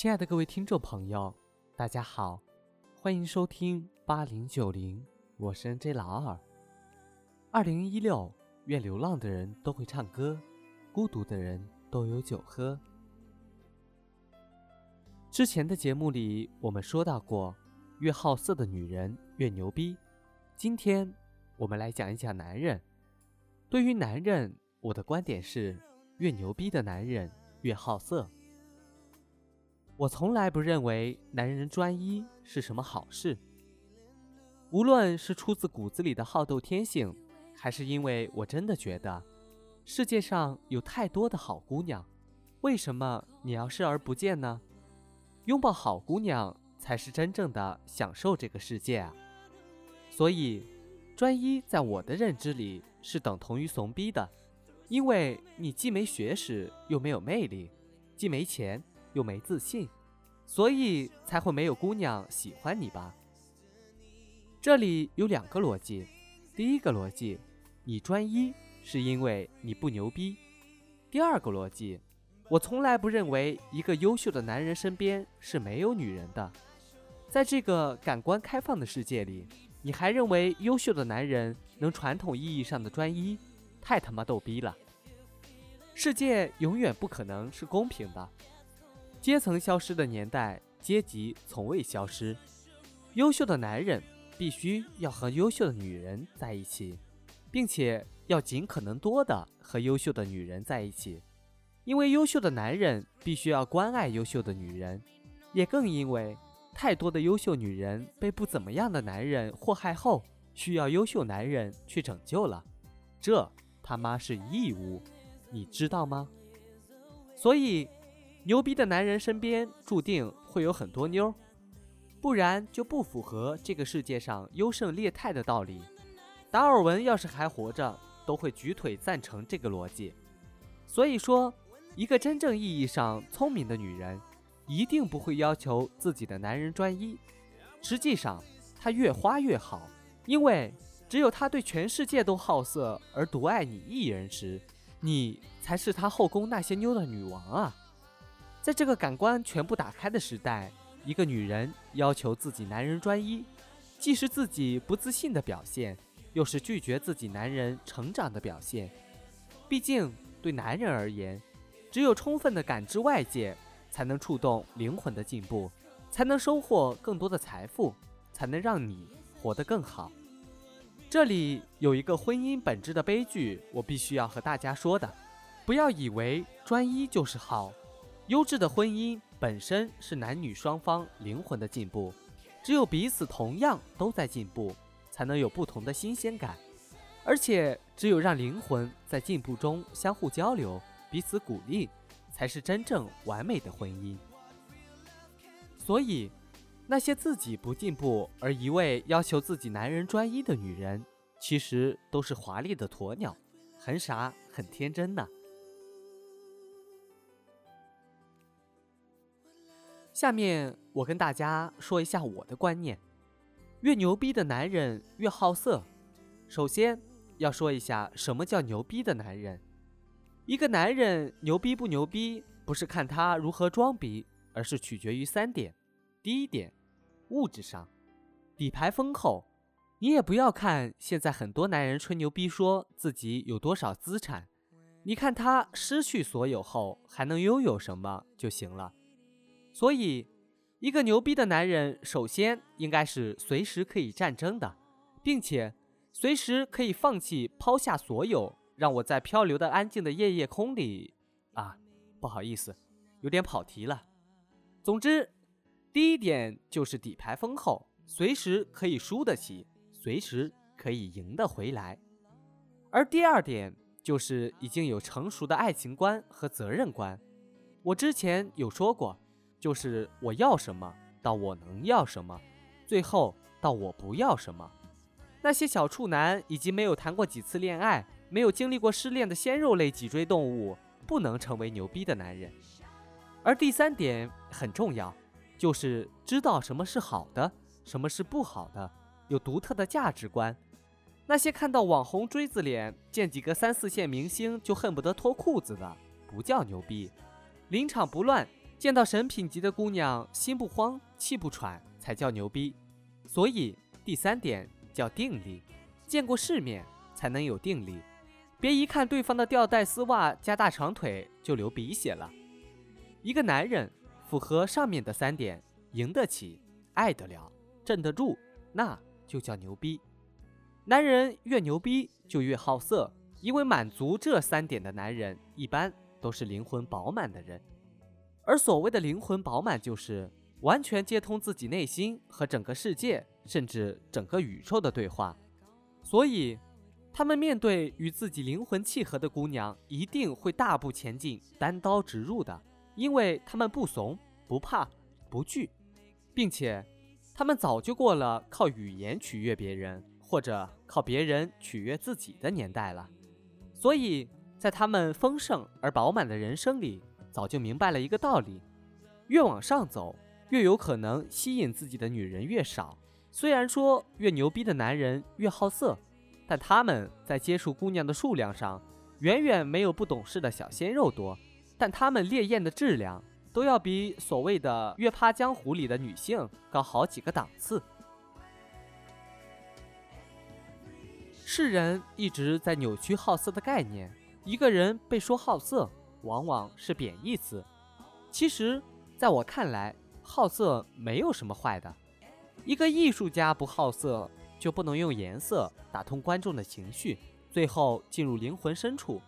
亲爱的各位听众朋友，大家好，欢迎收听八零九零，我是 N J 老二。二零一六，愿流浪的人都会唱歌，孤独的人都有酒喝。之前的节目里，我们说到过，越好色的女人越牛逼。今天我们来讲一讲男人。对于男人，我的观点是，越牛逼的男人越好色。我从来不认为男人专一是什么好事。无论是出自骨子里的好斗天性，还是因为我真的觉得世界上有太多的好姑娘，为什么你要视而不见呢？拥抱好姑娘才是真正的享受这个世界啊！所以，专一在我的认知里是等同于怂逼的，因为你既没学识又没有魅力，既没钱。又没自信，所以才会没有姑娘喜欢你吧？这里有两个逻辑，第一个逻辑，你专一是因为你不牛逼；第二个逻辑，我从来不认为一个优秀的男人身边是没有女人的。在这个感官开放的世界里，你还认为优秀的男人能传统意义上的专一？太他妈逗逼了！世界永远不可能是公平的。阶层消失的年代，阶级从未消失。优秀的男人必须要和优秀的女人在一起，并且要尽可能多的和优秀的女人在一起，因为优秀的男人必须要关爱优秀的女人，也更因为太多的优秀女人被不怎么样的男人祸害后，需要优秀男人去拯救了。这他妈是义务，你知道吗？所以。牛逼的男人身边注定会有很多妞，不然就不符合这个世界上优胜劣汰的道理。达尔文要是还活着，都会举腿赞成这个逻辑。所以说，一个真正意义上聪明的女人，一定不会要求自己的男人专一。实际上，她越花越好，因为只有她对全世界都好色而独爱你一人时，你才是她后宫那些妞的女王啊！在这个感官全部打开的时代，一个女人要求自己男人专一，既是自己不自信的表现，又是拒绝自己男人成长的表现。毕竟，对男人而言，只有充分的感知外界，才能触动灵魂的进步，才能收获更多的财富，才能让你活得更好。这里有一个婚姻本质的悲剧，我必须要和大家说的：不要以为专一就是好。优质的婚姻本身是男女双方灵魂的进步，只有彼此同样都在进步，才能有不同的新鲜感。而且，只有让灵魂在进步中相互交流、彼此鼓励，才是真正完美的婚姻。所以，那些自己不进步而一味要求自己男人专一的女人，其实都是华丽的鸵鸟，很傻很天真呢。下面我跟大家说一下我的观念：越牛逼的男人越好色。首先要说一下什么叫牛逼的男人。一个男人牛逼不牛逼，不是看他如何装逼，而是取决于三点。第一点，物质上，底牌丰厚。你也不要看现在很多男人吹牛逼，说自己有多少资产，你看他失去所有后还能拥有什么就行了。所以，一个牛逼的男人，首先应该是随时可以战争的，并且随时可以放弃、抛下所有，让我在漂流的安静的夜夜空里……啊，不好意思，有点跑题了。总之，第一点就是底牌丰厚，随时可以输得起，随时可以赢得回来。而第二点就是已经有成熟的爱情观和责任观。我之前有说过。就是我要什么到我能要什么，最后到我不要什么。那些小处男以及没有谈过几次恋爱、没有经历过失恋的鲜肉类脊椎动物，不能成为牛逼的男人。而第三点很重要，就是知道什么是好的，什么是不好的，有独特的价值观。那些看到网红锥子脸、见几个三四线明星就恨不得脱裤子的，不叫牛逼。临场不乱。见到神品级的姑娘，心不慌，气不喘，才叫牛逼。所以第三点叫定力，见过世面才能有定力。别一看对方的吊带丝袜加大长腿就流鼻血了。一个男人符合上面的三点，赢得起，爱得了，镇得住，那就叫牛逼。男人越牛逼就越好色，因为满足这三点的男人一般都是灵魂饱满的人。而所谓的灵魂饱满，就是完全接通自己内心和整个世界，甚至整个宇宙的对话。所以。他们面对与自己灵魂契合的姑娘，一定会大步前进，单刀直入的，因为他们不怂、不怕、不惧，并且他们早就过了靠语言取悦别人或者靠别人取悦自己的年代了。所以在他们丰盛而饱满的人生里，早就明白了一个道理：越往上走，越有可能吸引自己的女人越少。虽然说越牛逼的男人越好色。但他们在接触姑娘的数量上，远远没有不懂事的小鲜肉多，但他们烈焰的质量都要比所谓的越趴江湖里的女性高好几个档次。世人一直在扭曲好色的概念，一个人被说好色，往往是贬义词。其实，在我看来，好色没有什么坏的，一个艺术家不好色。就不能用颜色打通观众的情绪，最后进入灵魂深处。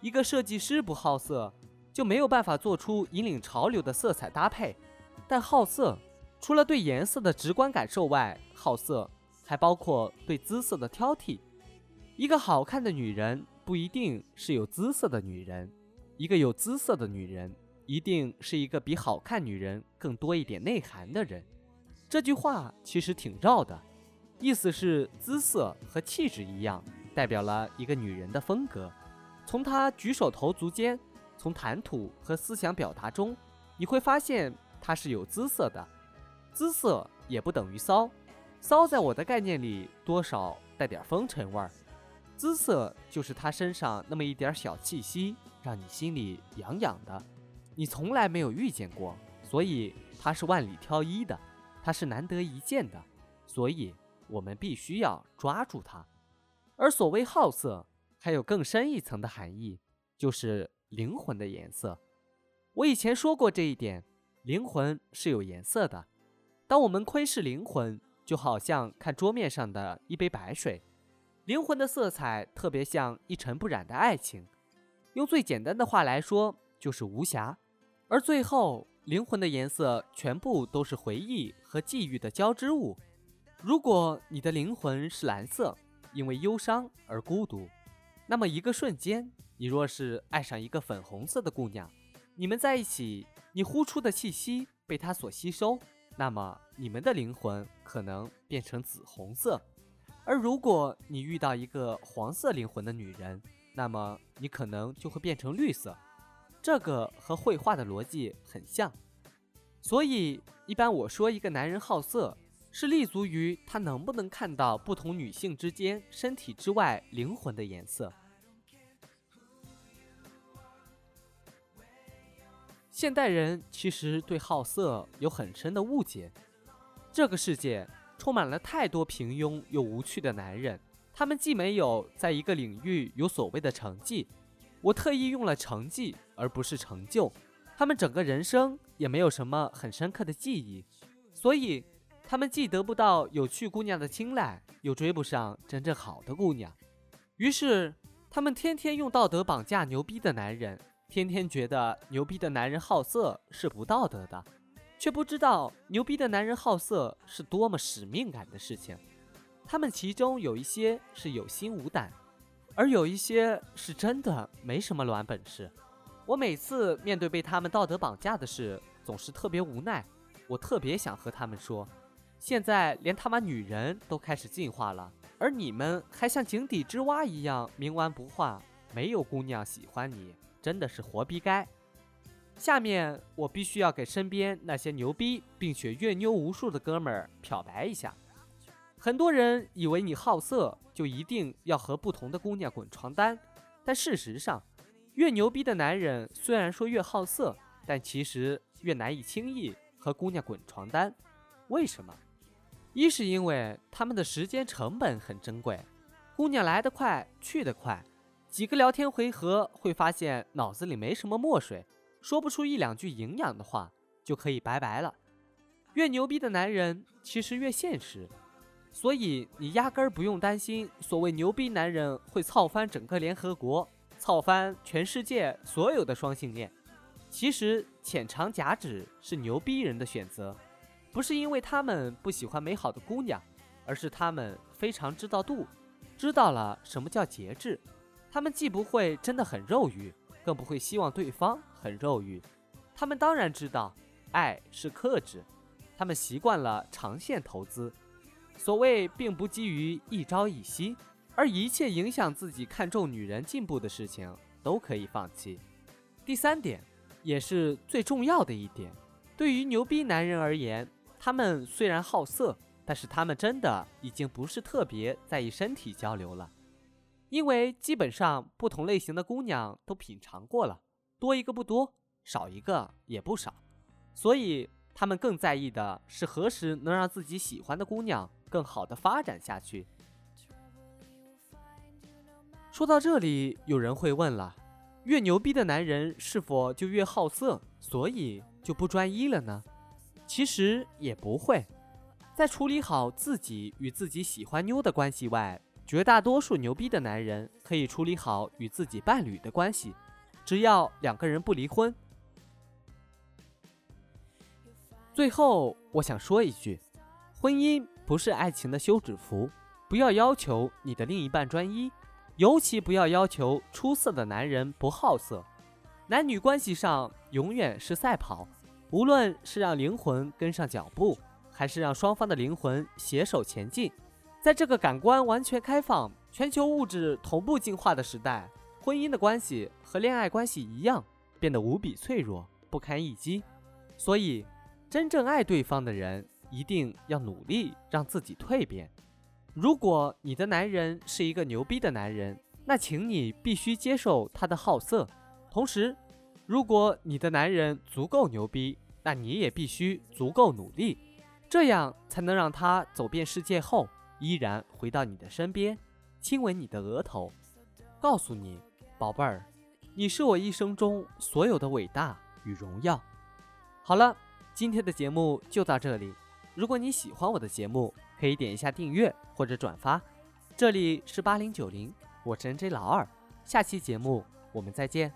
一个设计师不好色，就没有办法做出引领潮流的色彩搭配。但好色，除了对颜色的直观感受外，好色还包括对姿色的挑剔。一个好看的女人不一定是有姿色的女人，一个有姿色的女人一定是一个比好看女人更多一点内涵的人。这句话其实挺绕的。意思是姿色和气质一样，代表了一个女人的风格。从她举手投足间，从谈吐和思想表达中，你会发现她是有姿色的。姿色也不等于骚，骚在我的概念里多少带点风尘味儿。姿色就是她身上那么一点小气息，让你心里痒痒的。你从来没有遇见过，所以它是万里挑一的，它是难得一见的，所以。我们必须要抓住它，而所谓好色，还有更深一层的含义，就是灵魂的颜色。我以前说过这一点，灵魂是有颜色的。当我们窥视灵魂，就好像看桌面上的一杯白水，灵魂的色彩特别像一尘不染的爱情。用最简单的话来说，就是无瑕。而最后，灵魂的颜色全部都是回忆和际遇的交织物。如果你的灵魂是蓝色，因为忧伤而孤独，那么一个瞬间，你若是爱上一个粉红色的姑娘，你们在一起，你呼出的气息被她所吸收，那么你们的灵魂可能变成紫红色。而如果你遇到一个黄色灵魂的女人，那么你可能就会变成绿色。这个和绘画的逻辑很像，所以一般我说一个男人好色。是立足于他能不能看到不同女性之间身体之外灵魂的颜色。现代人其实对好色有很深的误解。这个世界充满了太多平庸又无趣的男人，他们既没有在一个领域有所谓的成绩，我特意用了成绩而不是成就，他们整个人生也没有什么很深刻的记忆，所以。他们既得不到有趣姑娘的青睐，又追不上真正好的姑娘，于是他们天天用道德绑架牛逼的男人，天天觉得牛逼的男人好色是不道德的，却不知道牛逼的男人好色是多么使命感的事情。他们其中有一些是有心无胆，而有一些是真的没什么卵本事。我每次面对被他们道德绑架的事，总是特别无奈。我特别想和他们说。现在连他妈女人都开始进化了，而你们还像井底之蛙一样冥顽不化，没有姑娘喜欢你，真的是活逼该。下面我必须要给身边那些牛逼并且越妞无数的哥们儿漂白一下。很多人以为你好色就一定要和不同的姑娘滚床单，但事实上，越牛逼的男人虽然说越好色。但其实越难以轻易和姑娘滚床单。为什么？一是因为他们的时间成本很珍贵，姑娘来得快，去得快，几个聊天回合会发现脑子里没什么墨水，说不出一两句营养的话，就可以拜拜了。越牛逼的男人其实越现实，所以你压根儿不用担心所谓牛逼男人会操翻整个联合国，操翻全世界所有的双性恋。其实浅尝辄止是牛逼人的选择。不是因为他们不喜欢美好的姑娘，而是他们非常知道度，知道了什么叫节制。他们既不会真的很肉欲，更不会希望对方很肉欲。他们当然知道，爱是克制。他们习惯了长线投资，所谓并不基于一朝一夕，而一切影响自己看重女人进步的事情都可以放弃。第三点，也是最重要的一点，对于牛逼男人而言。他们虽然好色，但是他们真的已经不是特别在意身体交流了，因为基本上不同类型的姑娘都品尝过了，多一个不多，少一个也不少，所以他们更在意的是何时能让自己喜欢的姑娘更好的发展下去。说到这里，有人会问了：越牛逼的男人是否就越好色，所以就不专一了呢？其实也不会，在处理好自己与自己喜欢妞的关系外，绝大多数牛逼的男人可以处理好与自己伴侣的关系，只要两个人不离婚。最后，我想说一句：婚姻不是爱情的休止符，不要要求你的另一半专一，尤其不要要求出色的男人不好色。男女关系上永远是赛跑。无论是让灵魂跟上脚步，还是让双方的灵魂携手前进，在这个感官完全开放、全球物质同步进化的时代，婚姻的关系和恋爱关系一样，变得无比脆弱、不堪一击。所以，真正爱对方的人，一定要努力让自己蜕变。如果你的男人是一个牛逼的男人，那请你必须接受他的好色，同时。如果你的男人足够牛逼，那你也必须足够努力，这样才能让他走遍世界后依然回到你的身边，亲吻你的额头，告诉你，宝贝儿，你是我一生中所有的伟大与荣耀。好了，今天的节目就到这里。如果你喜欢我的节目，可以点一下订阅或者转发。这里是八零九零，我是 N J 老二，下期节目我们再见。